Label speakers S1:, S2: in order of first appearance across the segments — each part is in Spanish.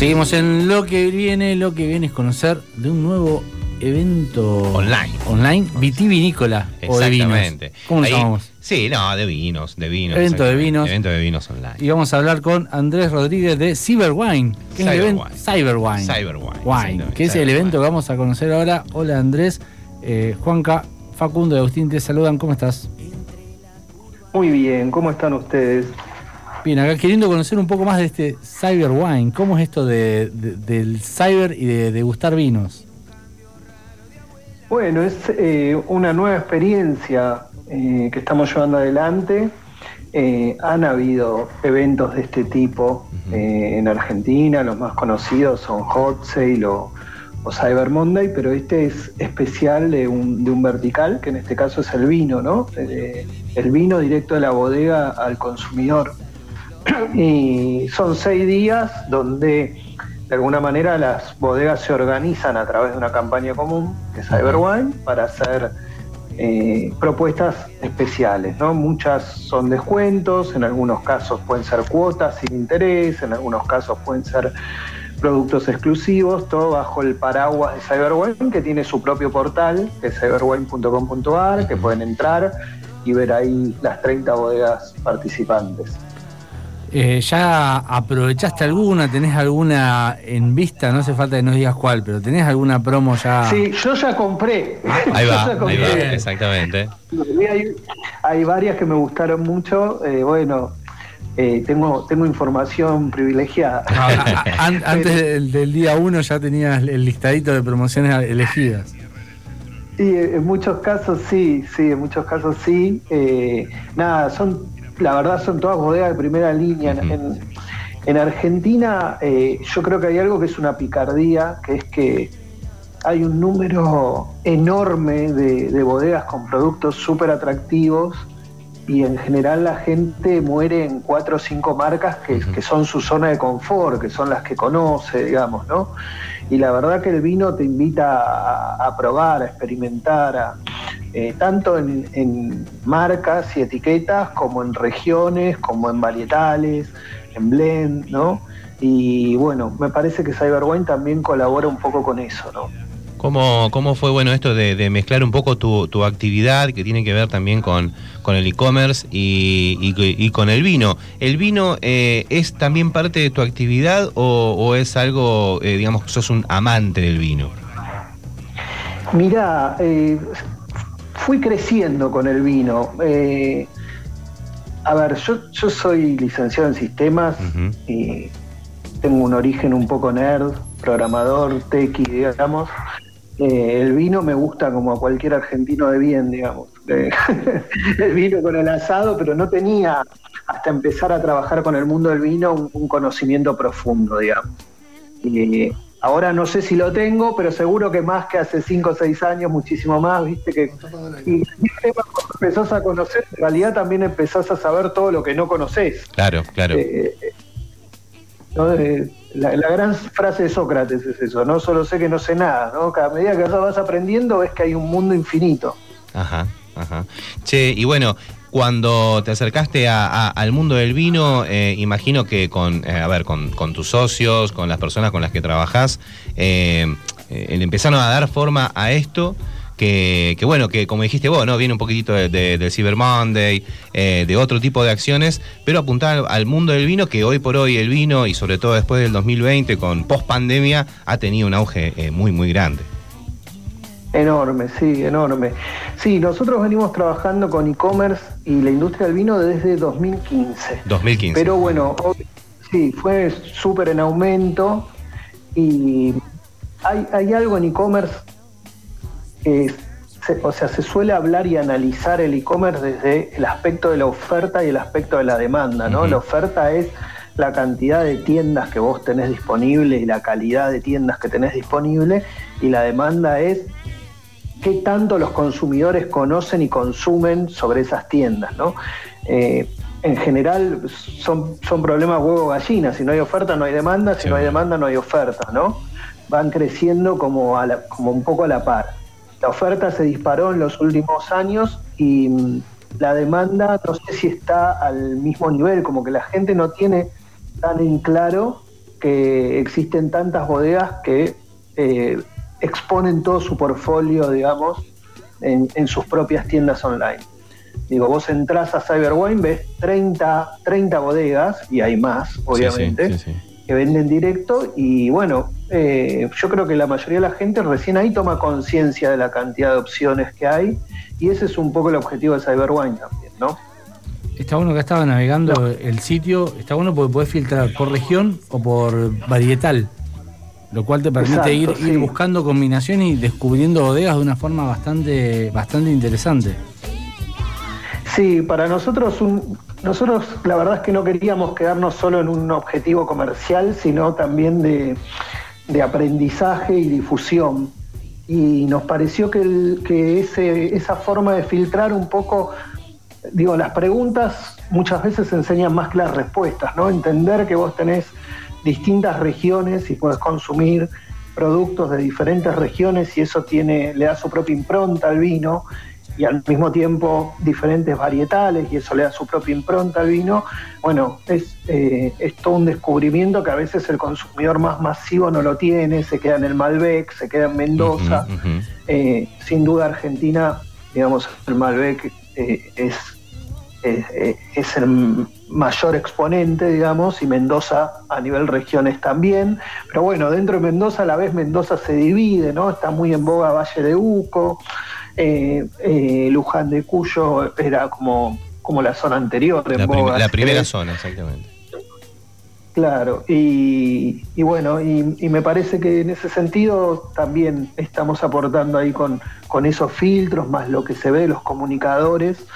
S1: Seguimos en lo que viene, lo que viene es conocer de un nuevo evento
S2: Online.
S1: online vitivinícola o de vinos.
S2: Exactamente.
S1: ¿Cómo lo
S2: Ahí-
S1: llamamos?
S2: Sí, no, de vinos, de vinos.
S1: Evento de
S2: exactamente.
S1: vinos.
S2: Evento de vinos online.
S1: Y vamos a hablar con Andrés Rodríguez de Cyberwine, que es el evento
S2: Cyberwine.
S1: Cyberwine.
S2: Cyberwine,
S1: Wine,
S2: exactamente,
S1: que es el evento que vamos a conocer ahora. Hola Andrés, eh, Juanca, Facundo y Agustín te saludan, ¿cómo estás?
S3: Muy bien, ¿cómo están ustedes?
S1: Bien, acá queriendo conocer un poco más de este Cyberwine, ¿cómo es esto de, de- del cyber y de degustar vinos?
S3: Bueno, es eh, una nueva experiencia eh, que estamos llevando adelante. Eh, han habido eventos de este tipo eh, en Argentina, los más conocidos son Hot Sale o, o Cyber Monday, pero este es especial de un, de un vertical, que en este caso es el vino, ¿no? Eh, el vino directo de la bodega al consumidor. y son seis días donde de alguna manera las bodegas se organizan a través de una campaña común, que es Cyberwine, para hacer eh, propuestas especiales. ¿no? Muchas son descuentos, en algunos casos pueden ser cuotas sin interés, en algunos casos pueden ser productos exclusivos, todo bajo el paraguas de Cyberwine, que tiene su propio portal, que es cyberwine.com.ar, que pueden entrar y ver ahí las 30 bodegas participantes.
S1: Eh, ¿Ya aprovechaste alguna? ¿Tenés alguna en vista? No hace falta que nos digas cuál, pero ¿tenés alguna promo ya?
S3: Sí, yo ya compré.
S2: Ahí
S3: Yo
S2: va,
S3: ya
S2: ahí
S3: compré.
S2: va, exactamente.
S3: Hay, hay varias que me gustaron mucho. eh, bueno, eh, tengo, tengo información privilegiada.
S1: No, a- a- an- antes del, del día uno ya tenías el listadito de promociones elegidas.
S3: Sí, en muchos casos sí, sí, en muchos casos sí. Eh, nada, son, la verdad son todas bodegas de primera línea. En- En, en Argentina eh, yo creo que hay algo que es una picardía, que es que hay un número enorme de, de bodegas con productos súper atractivos y en general la gente muere en cuatro o cinco marcas que, que son su zona de confort, que son las que conoce, digamos, ¿no? Y la verdad que el vino te invita a, a probar, a experimentar, a, eh, tanto en, en marcas y etiquetas como en regiones, como en varietales, en blend, ¿no? Y bueno, me parece que Cyberwine también colabora un poco con eso, ¿no?
S2: ¿Cómo, ¿Cómo fue bueno esto de, de mezclar un poco tu, tu actividad que tiene que ver también con, con el e-commerce y, y- y con el vino? ¿El vino eh, es también parte de tu actividad o, o es algo, eh, digamos, sos un amante del vino?
S3: Mira, eh, fui creciendo con el vino. Eh, a ver, yo, yo soy licenciado en sistemas y tengo un origen un poco nerd, programador, tequi, digamos. Eh, el vino me gusta como a cualquier argentino de bien, digamos. Eh, el vino con el asado, pero no tenía, hasta empezar a trabajar con el mundo del vino, un, un conocimiento profundo, digamos. Y ahora no sé si lo tengo, pero seguro que más que hace 5 o 6 años, muchísimo más, viste que y el tema cuando empezás a conocer, en realidad también empezás a saber todo lo que no conoces.
S2: Claro, claro.
S3: ¿no? Eh, la, la gran frase de Sócrates es eso, no solo sé que no sé nada, ¿no? Cada medida que vas aprendiendo ves que hay un mundo infinito.
S2: Ajá, ajá. Che, y bueno, cuando te acercaste al mundo del vino, eh, imagino que con, eh, a ver, con, tus socios, con las personas con las que trabajás, eh, eh, empezaron a dar forma a esto. Que, bueno, que como dijiste vos, ¿no? Viene un poquitito de, de- del Cyber Monday, de otro tipo de acciones, pero apuntar al, mundo del vino, que hoy por hoy el vino, y sobre todo después del 2020, con post pandemia, ha tenido un auge muy, muy grande.
S3: Enorme, sí, enorme. Sí, nosotros venimos trabajando con e-commerce y la industria del vino desde 2015.
S2: 2015.
S3: Pero bueno, sí, fue súper en aumento y hay, hay algo en e-commerce que, se- o sea, se suele hablar y analizar el e-commerce desde el aspecto de la oferta y el aspecto de la demanda, ¿no? La oferta es la cantidad de tiendas que vos tenés disponible y la calidad de tiendas que tenés disponible y la demanda es qué tanto los consumidores conocen y consumen sobre esas tiendas, ¿no? Eh, en general son, son problemas huevo-gallina, si no hay oferta no hay demanda, si
S2: Sí.
S3: no hay demanda no hay oferta, ¿no? Van creciendo como, a la- como un poco a la par. La oferta se disparó en los últimos años y mm, la demanda no sé si está al mismo nivel, como que la gente no tiene tan en claro que existen tantas bodegas que eh, exponen todo su portfolio, digamos, en, sus propias tiendas online. Digo, vos entras a Cyberwine, ves 30, 30 bodegas, y hay más, obviamente, que venden directo, y bueno, eh, yo creo que la mayoría de la gente recién ahí toma conciencia de la cantidad de opciones que hay, y ese es un poco el objetivo de Cyberwine también, ¿no?
S1: Está bueno que estaba navegando el sitio, está bueno porque podés filtrar por región o por varietal, lo cual te permite ir, ir, buscando combinaciones y descubriendo bodegas de una forma bastante, bastante interesante.
S3: Sí, para nosotros, nosotros la verdad es que no queríamos quedarnos solo en un objetivo comercial, sino también de, aprendizaje y difusión. Y nos pareció que, que ese, esa forma de filtrar un poco digo, las preguntas muchas veces enseñan más que las respuestas, ¿no? Entender que vos tenés distintas regiones y puedes consumir productos de diferentes regiones y eso tiene, le da su propia impronta al vino y al mismo tiempo diferentes varietales y eso le da su propia impronta al vino, bueno, es, eh, es todo un descubrimiento que a veces el consumidor más masivo no lo tiene, se queda en el Malbec, se queda en Mendoza, eh, sin duda Argentina, digamos, el Malbec eh, es, es, el mayor exponente, digamos, y Mendoza a nivel regiones también. Pero bueno, dentro de Mendoza a la vez Mendoza se divide, ¿no? Está muy en boga Valle de Uco, eh, eh, Luján de Cuyo era como, como la zona anterior.
S2: En la, boga, la primera zona, exactamente.
S3: Claro, y, bueno, y, me parece que en ese sentido también estamos aportando ahí con, con esos filtros, más lo que se ve, los comunicadores,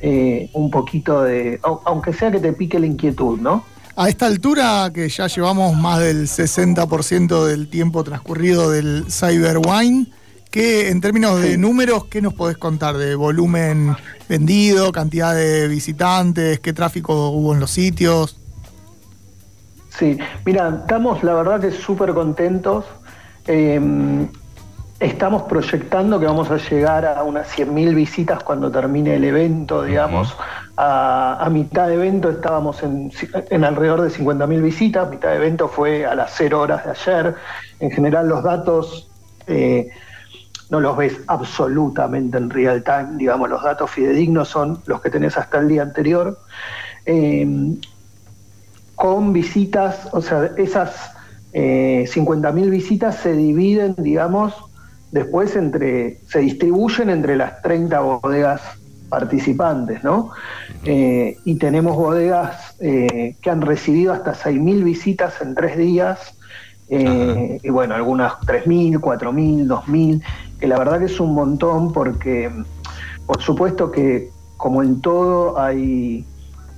S3: eh, un poquito de, aunque sea que te pique la inquietud, ¿no?
S4: A esta altura, que ya llevamos más del 60% del tiempo transcurrido del Cyberwine, ¿qué, en términos de números, qué nos podés contar? ¿De volumen vendido, cantidad de visitantes, qué tráfico hubo en los sitios?
S3: Sí, mira, estamos la verdad que súper contentos. Em, estamos proyectando que vamos a llegar a unas 100.000 visitas cuando termine el evento, digamos. a, mitad de evento estábamos en, alrededor de 50.000 visitas, mitad de evento fue a las 0 horas de ayer. En general los datos eh, no los ves absolutamente en real time, digamos, los datos fidedignos son los que tenés hasta el día anterior. Em, con visitas, o sea, esas eh, 50.000 visitas se dividen, digamos, después entre, se distribuyen entre las 30 bodegas participantes, ¿no? Eh, y tenemos bodegas eh, que han recibido hasta 6.000 visitas en tres días, eh, y bueno, algunas 3.000, 4.000, 2.000, que la verdad que es un montón porque, por supuesto que como en todo hay,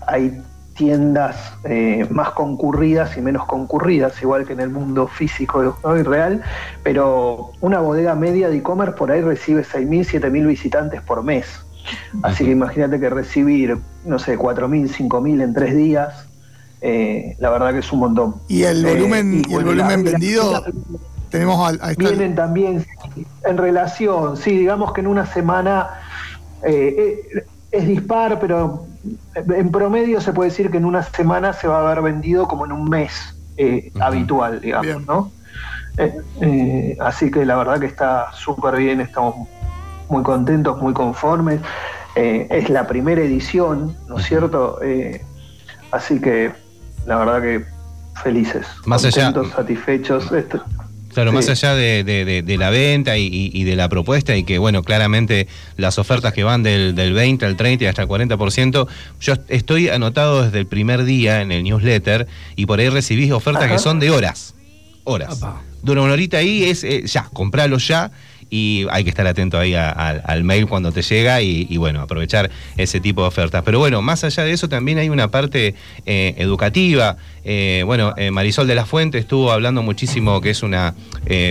S3: hay tiendas eh, más concurridas y menos concurridas, igual que en el mundo físico y real, pero una bodega media de e-commerce por ahí recibe 6.000, 7.000 visitantes por mes. Así que imagínate que recibir, no sé, 4.000, 5.000 en tres días, eh, la verdad que es un montón.
S4: ¿Y el eh, volumen, y, el volumen vendido? tenemos al,
S3: Vienen también en relación, sí, digamos que en una semana es dispar, pero en promedio se puede decir que en una semana se va a haber vendido como en un mes eh, habitual, digamos, ¿no? Eh, eh, así que la verdad que está súper bien, estamos muy contentos, muy conformes. es la primera edición, ¿no es cierto? así que la verdad que felices,
S2: Más
S3: contentos, satisfechos.
S2: Claro, más allá de, la venta y, de la propuesta y que, bueno, claramente las ofertas que van del, 20 al 30 y hasta el 40%, yo estoy anotado desde el primer día en el newsletter y por ahí recibís ofertas que son de horas. Horas. Dura una horita ahí, es eh, ya, compralo ya y hay que estar atento ahí al mail cuando te llega y, bueno, aprovechar ese tipo de ofertas. Pero bueno, más allá de eso también hay una parte eh, educativa. Eh, bueno, eh, Marisol de la Fuente estuvo hablando muchísimo, que es una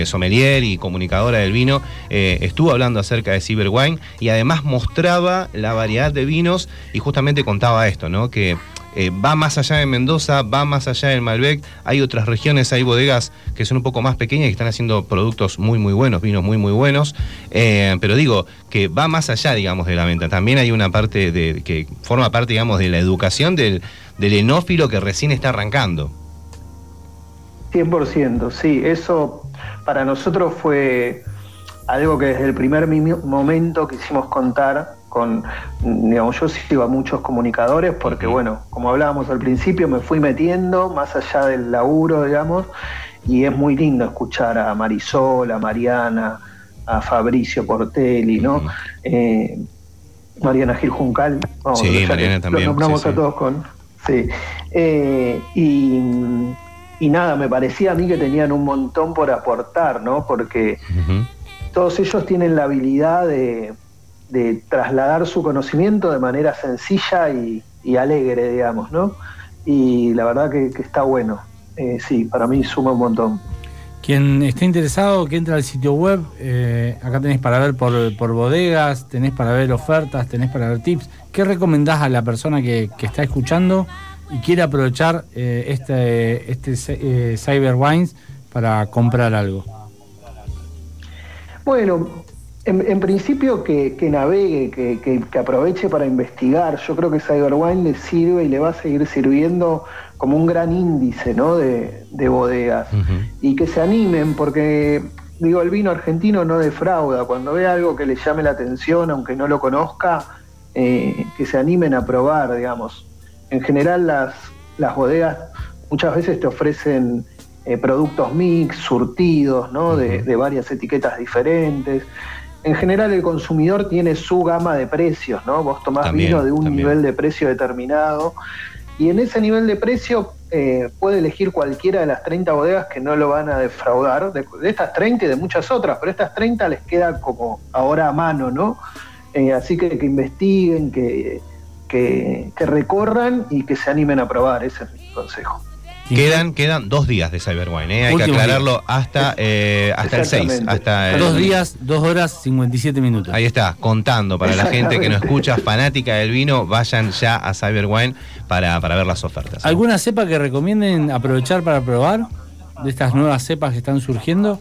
S2: sommelier y comunicadora del vino, estuvo hablando acerca de Cyberwine y además mostraba la variedad de vinos y justamente contaba esto, ¿no? Que eh, va más allá de Mendoza, va más allá del Malbec. Hay otras regiones, hay bodegas que son un poco más pequeñas y que están haciendo productos muy, muy buenos, vinos muy, muy buenos. Eh, pero digo, que va más allá, digamos, de la venta. También hay una parte de, que forma parte, digamos, de la educación del, del enófilo que recién está arrancando.
S3: 100%, sí, eso para nosotros fue algo que desde el primer momento quisimos contar con, digamos, yo sigo a muchos comunicadores porque, bueno, como hablábamos al principio, me fui metiendo más allá del laburo, digamos, y es muy lindo escuchar a Marisol, a Mariana, a Fabricio Portelli, ¿no? Eh, Mariana Gil Juncal.
S2: sí, Mariana también.
S3: Los nombramos a todos con. Sí. Eh, y, y, nada, me parecía a mí que tenían un montón por aportar, ¿no? Porque todos ellos tienen la habilidad de, de, trasladar su conocimiento de manera sencilla y, alegre, digamos, ¿no? Y la verdad que, está bueno. Eh, sí, para mí suma un montón.
S1: Quien esté interesado, que entre al sitio web, eh, acá tenés para ver por, bodegas, tenés para ver ofertas, tenés para ver tips. ¿Qué recomendás a la persona que, está escuchando y quiere aprovechar eh, este, este Cyber Wines para comprar algo?
S3: Bueno, en, principio que, navegue, que, aproveche para investigar. Yo creo que Cyberwine le sirve y le va a seguir sirviendo como un gran índice ¿no? de, bodegas. Y que se animen, porque digo, el vino argentino no defrauda. Cuando ve algo que le llame la atención, aunque no lo conozca, eh, que se animen a probar, digamos. En general las, las bodegas muchas veces te ofrecen eh, productos mix, surtidos, ¿no? de, de, varias etiquetas diferentes en general el consumidor tiene su gama de precios, ¿no? Vos tomás vino de un nivel de precio determinado y en ese nivel de precio eh, puede elegir cualquiera de las 30 bodegas que no lo van a defraudar, de, estas 30 y de muchas otras, pero estas 30 les queda como ahora a mano, ¿no? Eh, así que que investiguen, que, que, que recorran y que se animen a probar, ese es mi consejo.
S2: Quedan, quedan dos días de Cyberwine, ¿eh? hay que aclararlo hasta, eh, hasta el 6. Hasta
S1: dos días, dos horas, 57 minutos.
S2: Ahí está, contando para la gente que no escucha, fanática del vino, vayan ya a Cyberwine para, para ver las ofertas.
S1: ¿Alguna cepa que recomienden aprovechar para probar de estas nuevas cepas que están surgiendo?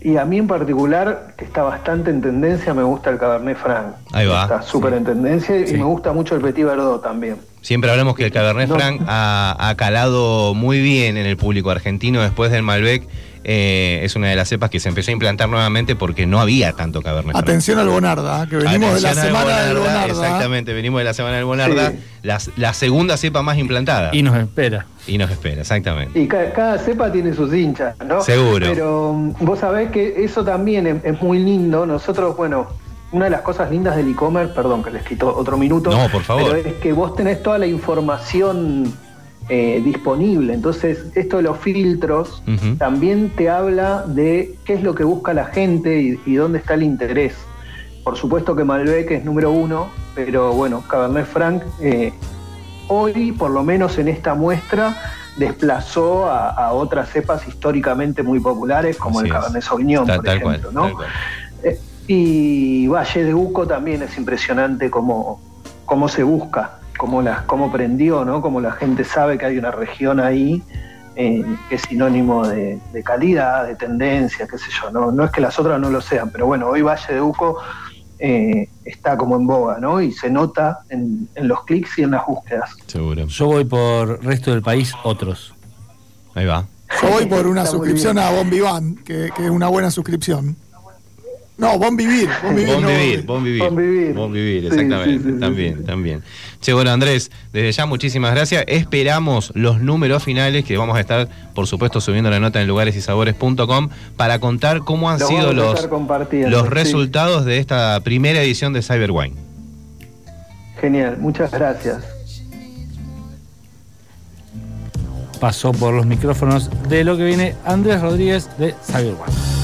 S3: Y a mí en particular, que está bastante en tendencia, me gusta el Cabernet Franc.
S2: Ahí va.
S3: Está súper en tendencia y me gusta mucho el Petit Verdot también.
S2: Siempre hablamos que el Cabernet Franc ha, calado muy bien en el público argentino después del Malbec. Eh, es una de las cepas que se empezó a implantar nuevamente porque no había tanto Cabernet
S4: Franc. Atención al Bonarda, que venimos de la semana del Bonarda.
S2: Exactamente, venimos de la semana del Bonarda, la, segunda cepa más implantada.
S1: Y nos espera.
S2: Y nos espera, exactamente.
S3: Y cada, cepa tiene sus hinchas, ¿no?
S2: Seguro.
S3: Pero mm, vos sabés que eso también es muy lindo. Nosotros, bueno, una de las cosas lindas del e-commerce, perdón que les quito otro minuto,
S2: no, por favor.
S3: pero es que vos tenés toda la información eh, disponible. Entonces, esto de los filtros también te habla de qué es lo que busca la gente y, dónde está el interés. Por supuesto que Malbec es número uno, pero bueno, Cabernet Franc eh, hoy, por lo menos en esta muestra, desplazó a, otras cepas históricamente muy populares como el Cabernet Sauvignon, por ejemplo. ¿no? Eh, y Valle de Uco también es impresionante cómo, cómo se busca, cómo, la, cómo prendió, ¿no? Cómo la gente sabe que hay una región ahí eh, que es sinónimo de, calidad, de tendencia, qué sé yo. ¿no? no es que las otras no lo sean, pero bueno, hoy Valle de Uco eh, está como en boga, ¿no? Y se nota en, los clics y en las búsquedas.
S2: Seguro.
S1: Yo voy por resto del país, otros.
S2: Ahí va.
S4: Yo voy por una suscripción a Bon Vivant, que, que es una buena suscripción. No, Bon Vivir.
S2: Bon Vivir, bon vivir, bon vivir, bon vivir. exactamente. también, también. Che, bueno, Andrés, desde ya muchísimas gracias. Esperamos los números finales que vamos a estar, por supuesto, subiendo la nota en lugaresysabores.com para contar cómo han sido los, los resultados de esta primera edición de Cyberwine.
S3: Genial, muchas gracias.
S1: Pasó por los micrófonos de lo que viene Andrés Rodríguez de Cyberwine.